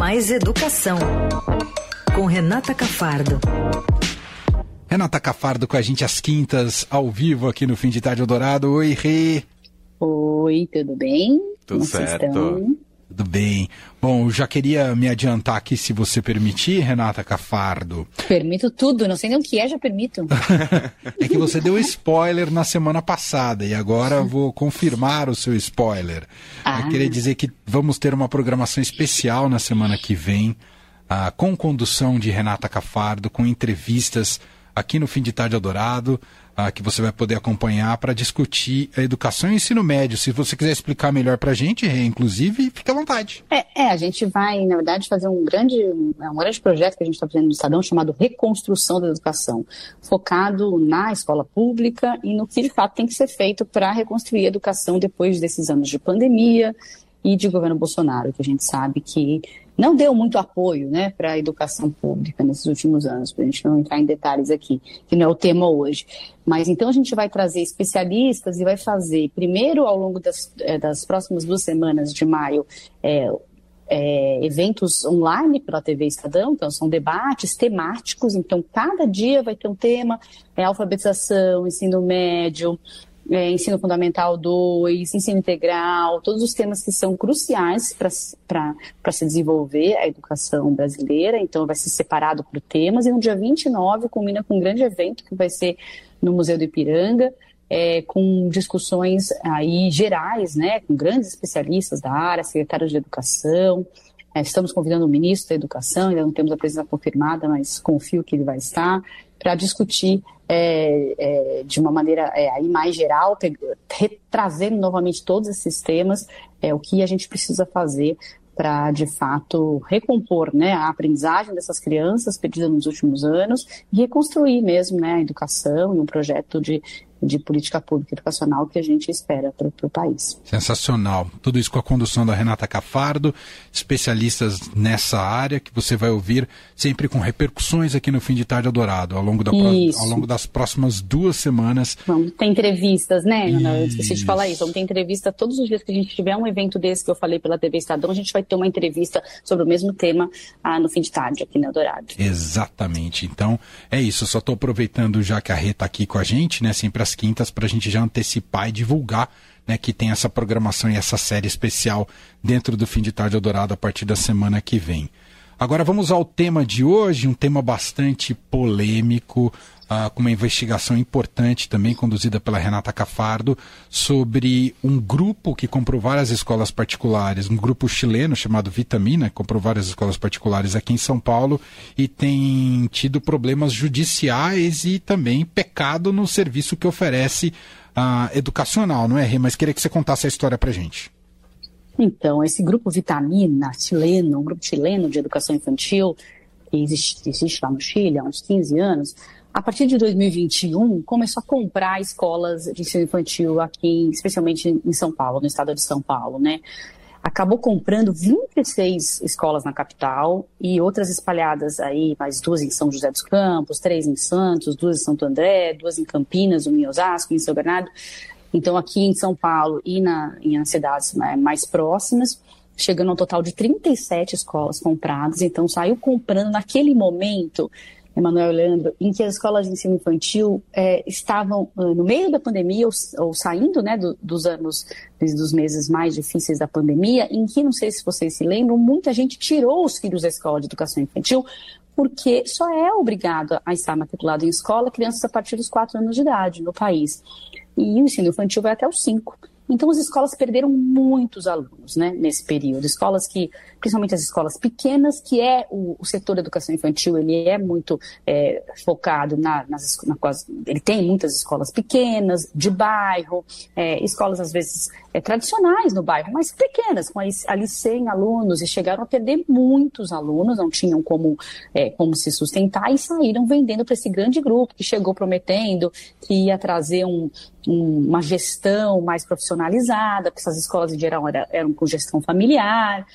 Mais Educação, com Renata Cafardo. Renata Cafardo com a gente às quintas, ao vivo aqui no Fim de Tarde Eldorado. Oi, Rê. Oi, tudo bem? Tudo Como certo. Tudo bem. Bom, eu já queria me adiantar aqui, se você permitir, Renata Cafardo. Permito tudo, não sei nem o que é, já permito. é que você deu spoiler na semana passada e agora eu vou confirmar o seu spoiler. Ah. Eu queria dizer que vamos ter uma programação especial na semana que vem, uh, com condução de Renata Cafardo, com entrevistas aqui no Fim de Tarde Adorado ah, que você vai poder acompanhar para discutir a educação e ensino médio. Se você quiser explicar melhor para a gente, inclusive, fique à vontade. É, é, a gente vai, na verdade, fazer um grande, um grande projeto que a gente está fazendo no Estadão chamado Reconstrução da Educação, focado na escola pública e no que de fato tem que ser feito para reconstruir a educação depois desses anos de pandemia e de governo Bolsonaro, que a gente sabe que não deu muito apoio né, para a educação pública nesses últimos anos, para a gente não entrar em detalhes aqui, que não é o tema hoje. Mas então a gente vai trazer especialistas e vai fazer, primeiro, ao longo das, eh, das próximas duas semanas de maio, é, é, eventos online pela TV Estadão, então são debates temáticos, então cada dia vai ter um tema, é alfabetização, ensino médio, é, ensino fundamental 2, ensino integral, todos os temas que são cruciais para se desenvolver a educação brasileira. Então, vai ser separado por temas. E no dia 29 culmina com um grande evento que vai ser no Museu do Ipiranga. É, com discussões aí gerais, né, com grandes especialistas da área, secretários de educação, é, estamos convidando o ministro da Educação, ainda não temos a presença confirmada, mas confio que ele vai estar, para discutir é, é, de uma maneira é, aí mais geral, trazendo novamente todos esses temas, é, o que a gente precisa fazer para, de fato, recompor né, a aprendizagem dessas crianças perdida nos últimos anos e reconstruir mesmo né, a educação e um projeto de de política pública educacional que a gente espera para o país. Sensacional. Tudo isso com a condução da Renata Cafardo, especialistas nessa área, que você vai ouvir sempre com repercussões aqui no Fim de Tarde Adorado, ao longo, da ao longo das próximas duas semanas. Vamos ter entrevistas, né, Ana? Eu esqueci de falar isso. Vamos ter entrevista todos os dias que a gente tiver um evento desse que eu falei pela TV Estadão, a gente vai ter uma entrevista sobre o mesmo tema ah, no Fim de Tarde aqui no Dourado. Exatamente. Então, é isso. Eu só estou aproveitando já que a Rê está aqui com a gente, né, sempre quintas para a gente já antecipar e divulgar né, que tem essa programação e essa série especial dentro do Fim de Tarde Eldorado a partir da semana que vem. Agora vamos ao tema de hoje, um tema bastante polêmico, uh, com uma investigação importante também conduzida pela Renata Cafardo sobre um grupo que comprou várias escolas particulares, um grupo chileno chamado Vitamina, que comprou várias escolas particulares aqui em São Paulo e tem tido problemas judiciais e também pecado no serviço que oferece uh, educacional, não é, Rê? Mas queria que você contasse a história pra gente. Então, esse grupo Vitamina chileno, um grupo chileno de educação infantil, que existe, existe lá no Chile há uns 15 anos, a partir de 2021 começou a comprar escolas de ensino infantil aqui, especialmente em São Paulo, no estado de São Paulo, né? Acabou comprando 26 escolas na capital e outras espalhadas aí, mais duas em São José dos Campos, três em Santos, duas em Santo André, duas em Campinas, uma em Osasco, em São Bernardo. Então, aqui em São Paulo e na, em cidades né, mais próximas, chegando ao total de 37 escolas compradas. Então, saiu comprando naquele momento, Emanuel Leandro, em que as escolas de ensino infantil é, estavam uh, no meio da pandemia ou, ou saindo né, do, dos anos, dos meses mais difíceis da pandemia, em que, não sei se vocês se lembram, muita gente tirou os filhos da escola de educação infantil porque só é obrigado a estar matriculado em escola crianças a partir dos 4 anos de idade no país e o ensino infantil vai até os 5. Então, as escolas perderam muitos alunos né, nesse período. Escolas que, principalmente as escolas pequenas, que é o, o setor da educação infantil, ele é muito é, focado na, nas na, ele tem muitas escolas pequenas, de bairro, é, escolas às vezes é, tradicionais no bairro, mas pequenas, com ali 100 alunos, e chegaram a perder muitos alunos, não tinham como, é, como se sustentar, e saíram vendendo para esse grande grupo que chegou prometendo que ia trazer um, um, uma gestão mais profissionalizada, porque essas escolas em geral eram, eram com gestão familiar,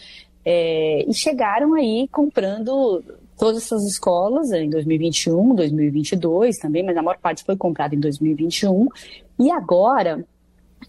é, e chegaram aí comprando todas essas escolas em 2021, 2022 também, mas a maior parte foi comprada em 2021. E agora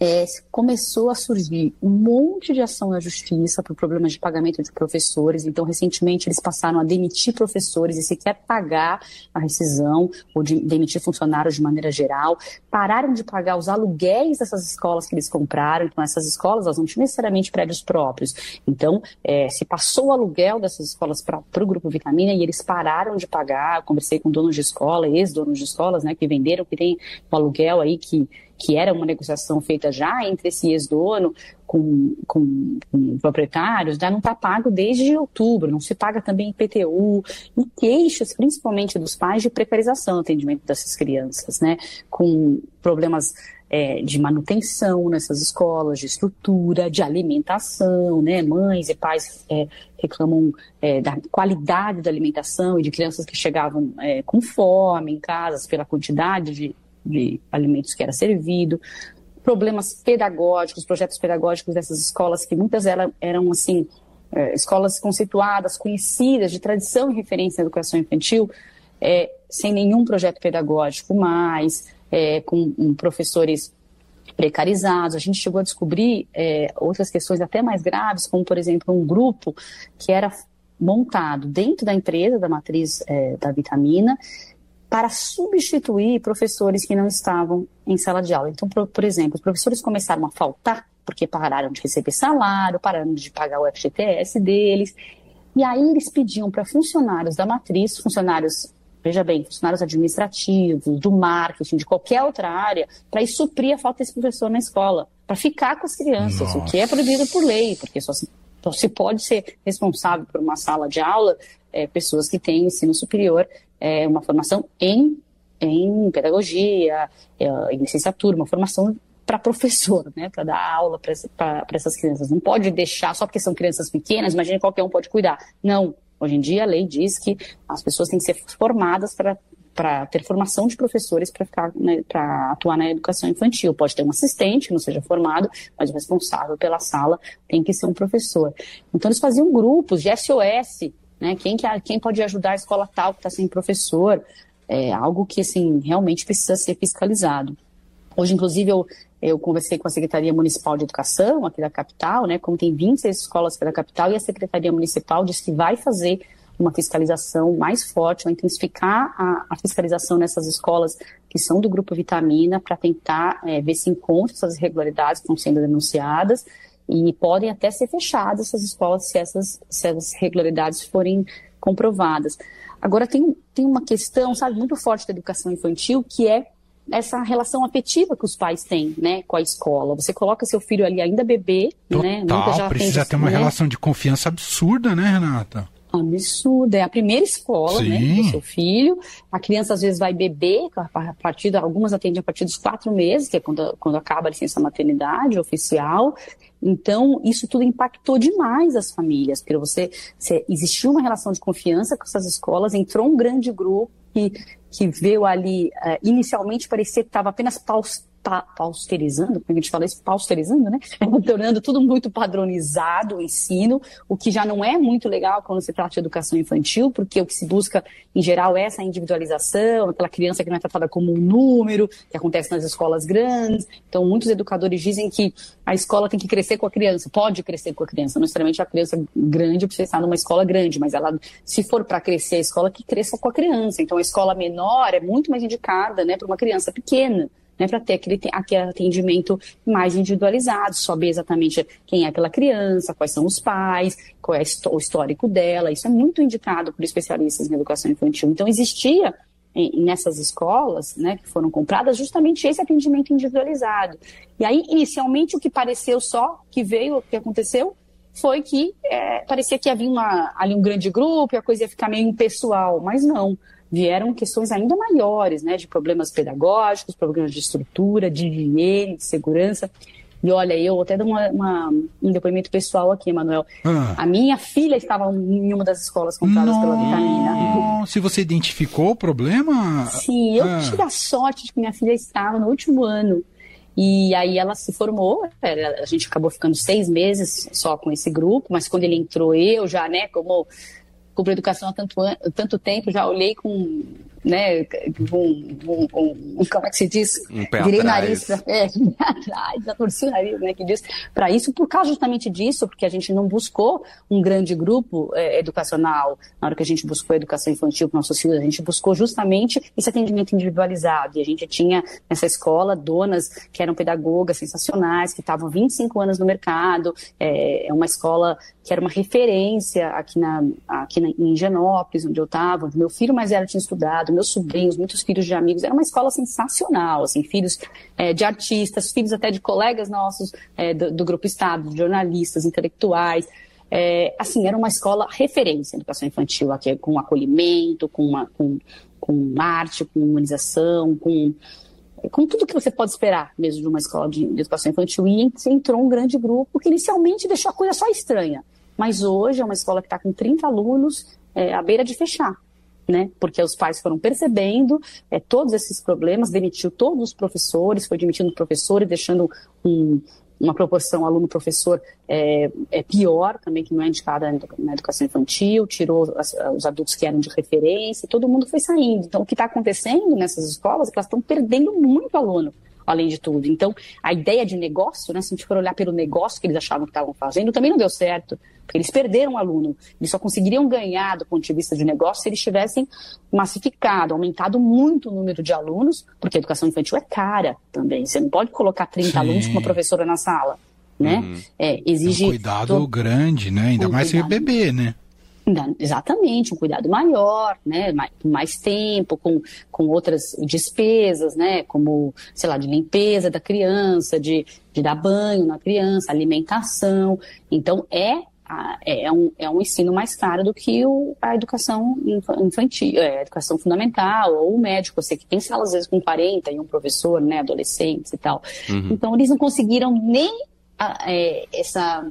é, começou a surgir um monte de ação na justiça por problemas de pagamento de professores. Então, recentemente, eles passaram a demitir professores e sequer pagar a rescisão ou de demitir funcionários de maneira geral. Pararam de pagar os aluguéis dessas escolas que eles compraram. Então, essas escolas elas não tinham necessariamente prédios próprios. Então, é, se passou o aluguel dessas escolas para o Grupo Vitamina e eles pararam de pagar. Eu conversei com donos de escola, ex-donos de escolas, né, que venderam, que tem o aluguel aí que que era uma negociação feita já entre esse ex-dono com, com, com, proprietários, já não está pago desde outubro, não se paga também IPTU, e queixas, principalmente dos pais, de precarização atendimento dessas crianças, né, com problemas é, de manutenção nessas escolas, de estrutura, de alimentação, né? Mães e pais é, reclamam é, da qualidade da alimentação e de crianças que chegavam é, com fome em casas pela quantidade de de alimentos que era servido, problemas pedagógicos, projetos pedagógicos dessas escolas, que muitas eram, eram assim, é, escolas conceituadas, conhecidas, de tradição e referência na educação infantil, é, sem nenhum projeto pedagógico mais, é, com um, professores precarizados. A gente chegou a descobrir é, outras questões até mais graves, como, por exemplo, um grupo que era montado dentro da empresa, da matriz é, da vitamina, para substituir professores que não estavam em sala de aula. Então, por, por, exemplo, os professores começaram a faltar porque pararam de receber salário, pararam de pagar o FGTS deles. E aí eles pediam para funcionários da matriz, funcionários, veja bem, funcionários administrativos, do marketing, de qualquer outra área, para ir suprir a falta desse professor na escola, para ficar com as crianças, Nossa. o que é proibido por lei, porque só se, só se pode ser responsável por uma sala de aula é, pessoas que têm ensino superior é, uma formação em, em pedagogia, é, em licenciatura, uma formação para professor, né, para dar aula para essas crianças. Não pode deixar só porque são crianças pequenas, imagine qualquer um pode cuidar. Não. Hoje em dia a lei diz que as pessoas têm que ser formadas para para ter formação de professores para ficar né, para atuar na educação infantil. Pode ter um assistente que não seja formado, mas o responsável pela sala tem que ser um professor. Então eles faziam grupos de SOS né? Quem, que, quem pode ajudar a escola tal que está sem professor? É algo que, assim, realmente precisa ser fiscalizado. Hoje, inclusive, eu, eu conversei com a Secretaria Municipal de Educação aqui da capital, né? Como tem 26 escolas aqui da capital, e a Secretaria Municipal disse que vai fazer uma fiscalização mais forte, vai intensificar a, a fiscalização nessas escolas que são do grupo Vitamina para tentar é, ver se encontra essas irregularidades que estão sendo denunciadas e podem até ser fechadas essas escolas se essas, se essas regularidades forem comprovadas. Agora, tem, tem uma questão, sabe, muito forte da educação infantil, que é essa relação afetiva que os pais têm, né, com a escola. Você coloca seu filho ali ainda bebê, né? Total, né? já precisa ter uma né? relação de confiança absurda, né, Renata? Absurdo. É a primeira escola, Sim. né, do seu filho. A criança às vezes vai beber, a partir de, algumas atendem a partir dos quatro meses, que é quando, quando acaba a licença maternidade oficial. Então, isso tudo impactou demais as famílias, porque você, você existiu uma relação de confiança com essas escolas, entrou um grande grupo que, que veio ali, uh, inicialmente parecia que estava apenas paus, pa, pausterizando, como a gente fala isso, pausterizando, né? Tornando tudo muito padronizado o ensino, o que já não é muito legal quando se trata de educação infantil, porque o que se busca, em geral, é essa individualização, aquela criança que não é tratada como um número, que acontece nas escolas grandes. Então, muitos educadores dizem que a escola tem que crescer com a criança, pode crescer com a criança, não necessariamente a criança grande precisa estar numa escola grande, mas ela, se for para crescer a escola, que cresça com a criança. Então, a escola menor é muito mais indicada né, para uma criança pequena né, para ter aquele, aquele atendimento mais individualizado, saber exatamente quem é aquela criança, quais são os pais, qual é o histórico dela. Isso é muito indicado por especialistas em educação infantil. Então, existia nessas escolas, né, que foram compradas, justamente esse atendimento individualizado. E aí, inicialmente, o que pareceu só que veio, o que aconteceu, foi que é, parecia que havia uma, ali um grande grupo e a coisa ia ficar meio impessoal, mas não vieram questões ainda maiores, né, de problemas pedagógicos, problemas de estrutura, de higiene, de segurança. E olha, eu até dou uma, uma, um depoimento pessoal aqui, Manuel. Ah. A minha filha estava em uma das escolas compradas pela vitamina. Se você identificou o problema? Sim, eu ah. tive a sorte de que minha filha estava no último ano. E aí ela se formou, a gente acabou ficando seis meses só com esse grupo, mas quando ele entrou, eu já, né, como cubro educação há tanto, tanto tempo, já olhei com né, um, um, um, como é que se diz? Um pé Virei atrás. nariz pra, é, atrás, já torci o nariz, né, que diz, para isso, por causa justamente disso, porque a gente não buscou um grande grupo é, educacional na hora que a gente buscou a educação infantil para nossos filhos, a gente buscou justamente esse atendimento individualizado, e a gente tinha nessa escola donas que eram pedagogas sensacionais, que estavam 25 anos no mercado, é, é uma escola que era uma referência aqui, na, aqui na, em Higienópolis, onde eu estava, meu filho mais velho tinha estudado, meus sobrinhos, muitos filhos de amigos, era uma escola sensacional, assim, filhos é, de artistas, filhos até de colegas nossos é, do, do, Grupo Estado, jornalistas, intelectuais, é, assim, era uma escola referência em educação infantil, aqui, com acolhimento, com, uma, com, com arte, com humanização, com com tudo que você pode esperar mesmo de uma escola de, de educação infantil. E entrou um grande grupo que inicialmente deixou a coisa só estranha. Mas hoje é uma escola que está com 30 alunos é, à beira de fechar. Né? Porque os pais foram percebendo é, todos esses problemas, demitiu todos os professores, foi demitindo professor e deixando um, uma proporção aluno-professor é, é, pior, também que não é indicada na educação infantil, tirou as, os adultos que eram de referência, todo mundo foi saindo. Então, o que está acontecendo nessas escolas é que elas estão perdendo muito aluno além de tudo. Então, a ideia de negócio, né, se a gente for olhar pelo negócio que eles achavam que estavam fazendo, também não deu certo, porque eles perderam o aluno. Eles só conseguiriam ganhar do ponto de vista de negócio se eles tivessem massificado, aumentado muito o número de alunos, porque a educação infantil é cara também. Você não pode colocar 30 Sim. alunos com uma professora na sala. Né? Uhum. É, exige. Um cuidado grande, né? Ainda um mais se bebê, né? Exatamente, um cuidado maior, né, mais, mais tempo, com, com outras despesas, né, como, sei lá, de limpeza da criança, de, de dar banho na criança, alimentação. Então, é, é, um, é um ensino mais caro do que o, a educação infantil, é, a educação fundamental, ou o médico. Eu sei que tem salas, às vezes, com 40 e um professor, né, adolescentes e tal. Uhum. Então, eles não conseguiram nem a, é, essa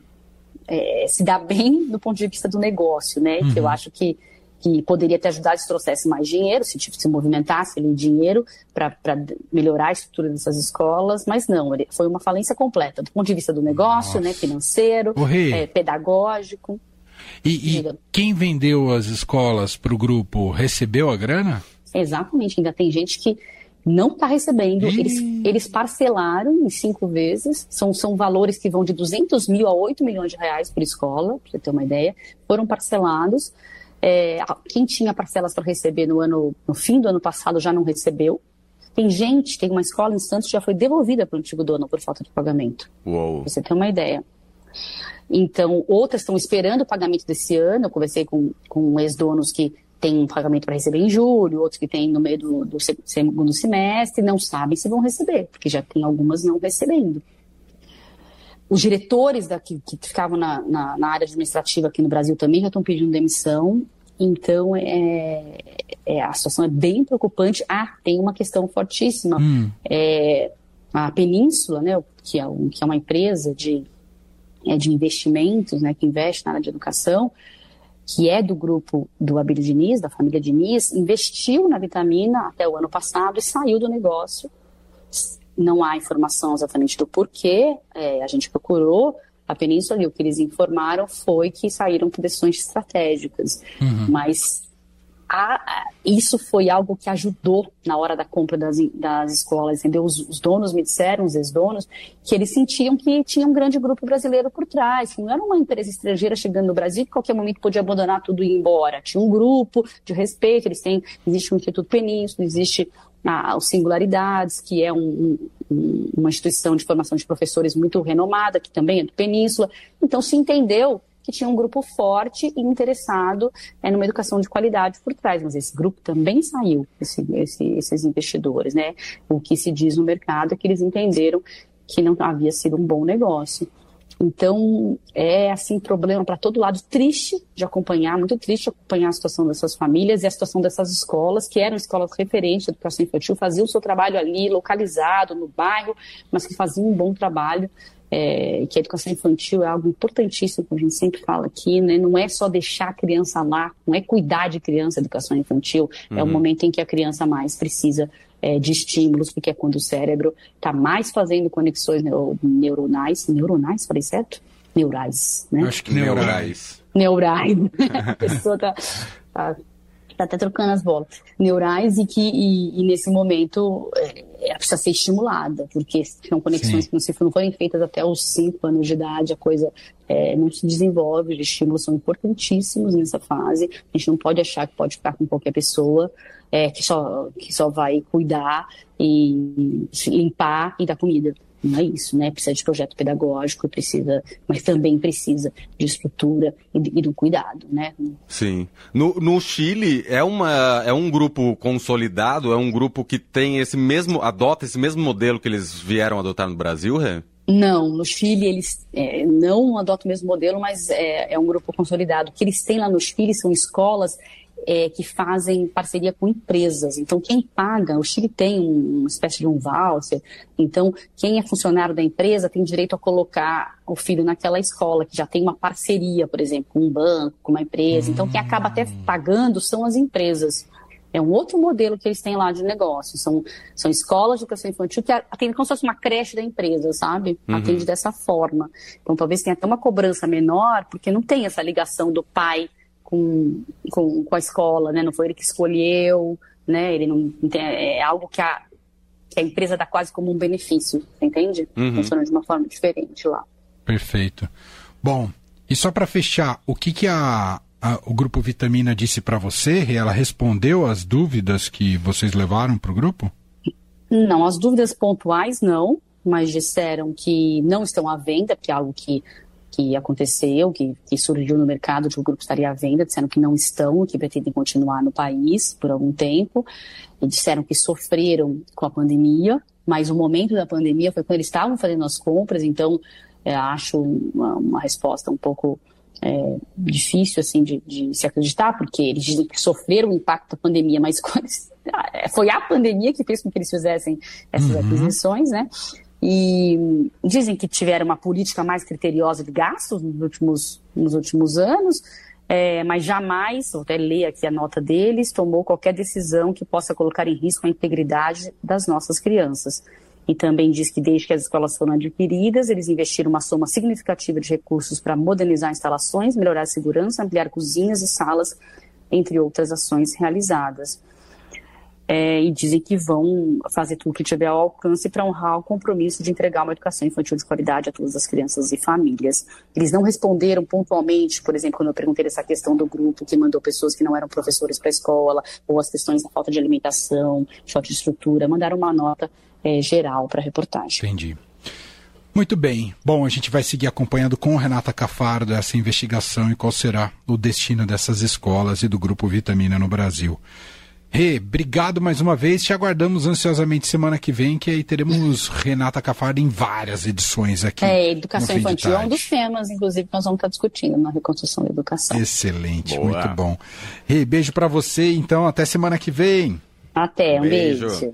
é, se dá bem do ponto de vista do negócio, né? Uhum. Que eu uhum. acho que, que poderia te ajudar se trouxesse mais dinheiro, se, tipo, se movimentasse ali dinheiro para melhorar a estrutura dessas escolas, mas não, foi uma falência completa, do ponto de vista do negócio, né, financeiro, é, pedagógico. E, e quem vendeu as escolas para o grupo recebeu a grana? Exatamente, ainda tem gente que não está recebendo. Eles, eles parcelaram em cinco vezes. São, são valores que vão de 200 mil a 8 milhões de reais por escola, para você ter uma ideia. Foram parcelados. É, quem tinha parcelas para receber no, ano, no fim do ano passado já não recebeu. Tem gente, tem uma escola em Santos que já foi devolvida para o antigo dono por falta de pagamento. Uou. Pra você ter uma ideia. Então, outras estão esperando o pagamento desse ano. Eu conversei com, com ex-donos que tem um pagamento para receber em julho, outros que tem no meio do, do segundo semestre, não sabem se vão receber, porque já tem algumas não recebendo. Os diretores daqui, que ficavam na, na, na área administrativa aqui no Brasil também já estão pedindo demissão, então é, é, a situação é bem preocupante. Ah, tem uma questão fortíssima. Hum. É, a Península, né, que, é um, que é uma empresa de, é, de investimentos, né, que investe na área de educação, que é do grupo do Abílio Diniz, da família Diniz, investiu na vitamina até o ano passado e saiu do negócio. Não há informação exatamente do porquê, é, a gente procurou a Península e o que eles informaram foi que saíram por decisões estratégicas. Uhum. Mas a, isso foi algo que ajudou na hora da compra das, das escolas, entendeu? Os, os donos me disseram, os ex-donos, que eles sentiam que tinha um grande grupo brasileiro por trás, que não era uma empresa estrangeira chegando no Brasil que qualquer momento podia abandonar tudo e ir embora. Tinha um grupo de respeito, eles têm, existe o Instituto Península, existe a, Singularidades, que é um, um, uma instituição de formação de professores muito renomada, que também é do Península. Então se entendeu que tinha um grupo forte e interessado é, numa educação de qualidade por trás, mas esse grupo também saiu, esse, esse, esses investidores, né? O que se diz no mercado é que eles entenderam que não havia sido um bom negócio. Então, é assim, problema para todo lado, triste de acompanhar, muito triste acompanhar a situação dessas famílias e a situação dessas escolas, que eram escolas referentes de educação infantil, faziam o seu trabalho ali, localizado, no bairro, mas que faziam um bom trabalho é, que a educação infantil é algo importantíssimo, como a gente sempre fala aqui, né? Não é só deixar a criança lá, não é cuidar de criança, educação infantil, uhum. é o momento em que a criança mais precisa é, de estímulos, porque é quando o cérebro está mais fazendo conexões neuro, neuronais, neuronais, falei certo? Neurais, né? Acho que neurais. Neurais. a pessoa está tá Está até trocando as bolas neurais e que e, e nesse momento é, é, precisa ser estimulada, porque são conexões Sim. que não, se, não forem feitas até os 5 anos de idade, a coisa é, não se desenvolve, os estímulos são importantíssimos nessa fase, a gente não pode achar que pode ficar com qualquer pessoa, é, que, só, que só vai cuidar e limpar e dar comida não é isso, né? Precisa de projeto pedagógico, precisa, mas também precisa de estrutura e, de, e do cuidado, né? Sim. No, no Chile é uma é um grupo consolidado, é um grupo que tem esse mesmo adota esse mesmo modelo que eles vieram adotar no Brasil, Rê? Não, no Chile eles é, não adotam o mesmo modelo, mas é, é um grupo consolidado. O que eles têm lá no Chile são escolas é, que fazem parceria com empresas. Então, quem paga, o Chile tem uma espécie de um voucher, então, quem é funcionário da empresa tem direito a colocar o filho naquela escola, que já tem uma parceria, por exemplo, com um banco, com uma empresa. Então, quem acaba até pagando são as empresas. É um outro modelo que eles têm lá de negócio. São, são escolas de educação infantil que atendem como se fosse uma creche da empresa, sabe? Uhum. Atende dessa forma. Então, talvez tenha até uma cobrança menor, porque não tem essa ligação do pai com, com, com a escola, né? Não foi ele que escolheu, né? Ele não é algo que a, que a empresa dá quase como um benefício, entende? Uhum. Funciona de uma forma diferente lá. Perfeito. Bom, e só para fechar, o que que a, a, o grupo Vitamina disse para você? Ela respondeu às dúvidas que vocês levaram para o grupo? Não, as dúvidas pontuais não, mas disseram que não estão à venda, que é algo que que aconteceu, que, que, surgiu no mercado de que o grupo estaria à venda, disseram que não estão, que pretendem continuar no país por algum tempo, e disseram que sofreram com a pandemia, mas o momento da pandemia foi quando eles estavam fazendo as compras, então é, acho uma, uma, resposta um pouco é, difícil assim de, de, se acreditar, porque eles dizem que sofreram o impacto da pandemia, mas foi a pandemia que fez com que eles fizessem essas uhum. aquisições, né? E dizem que tiveram uma política mais criteriosa de gastos nos últimos, nos últimos anos, é, mas jamais, vou até ler aqui a nota deles, tomou qualquer decisão que possa colocar em risco a integridade das nossas crianças. E também diz que desde que as escolas foram adquiridas, eles investiram uma soma significativa de recursos para modernizar instalações, melhorar a segurança, ampliar cozinhas e salas, entre outras ações realizadas é, e dizem que vão fazer tudo que tiver ao alcance para honrar o compromisso de entregar uma educação infantil de qualidade a todas as crianças e famílias. Eles não responderam pontualmente, por exemplo, quando eu perguntei essa questão do grupo que mandou pessoas que não eram professores para a escola, ou as questões da falta de alimentação, falta de estrutura, mandaram uma nota é, geral para a reportagem. Entendi. Muito bem. Bom, a gente vai seguir acompanhando com Renata Cafardo essa investigação e qual será o destino dessas escolas e do Grupo Vitamina no Brasil. Rê, obrigado mais uma vez. Te aguardamos ansiosamente semana que vem, que aí teremos Renata Cafardo em várias edições aqui. É, educação infantil é um dos temas, inclusive, que nós vamos estar discutindo na reconstrução da educação. Excelente, Boa. muito bom. Rê, beijo para você, então, até semana que vem. Até, um beijo. beijo.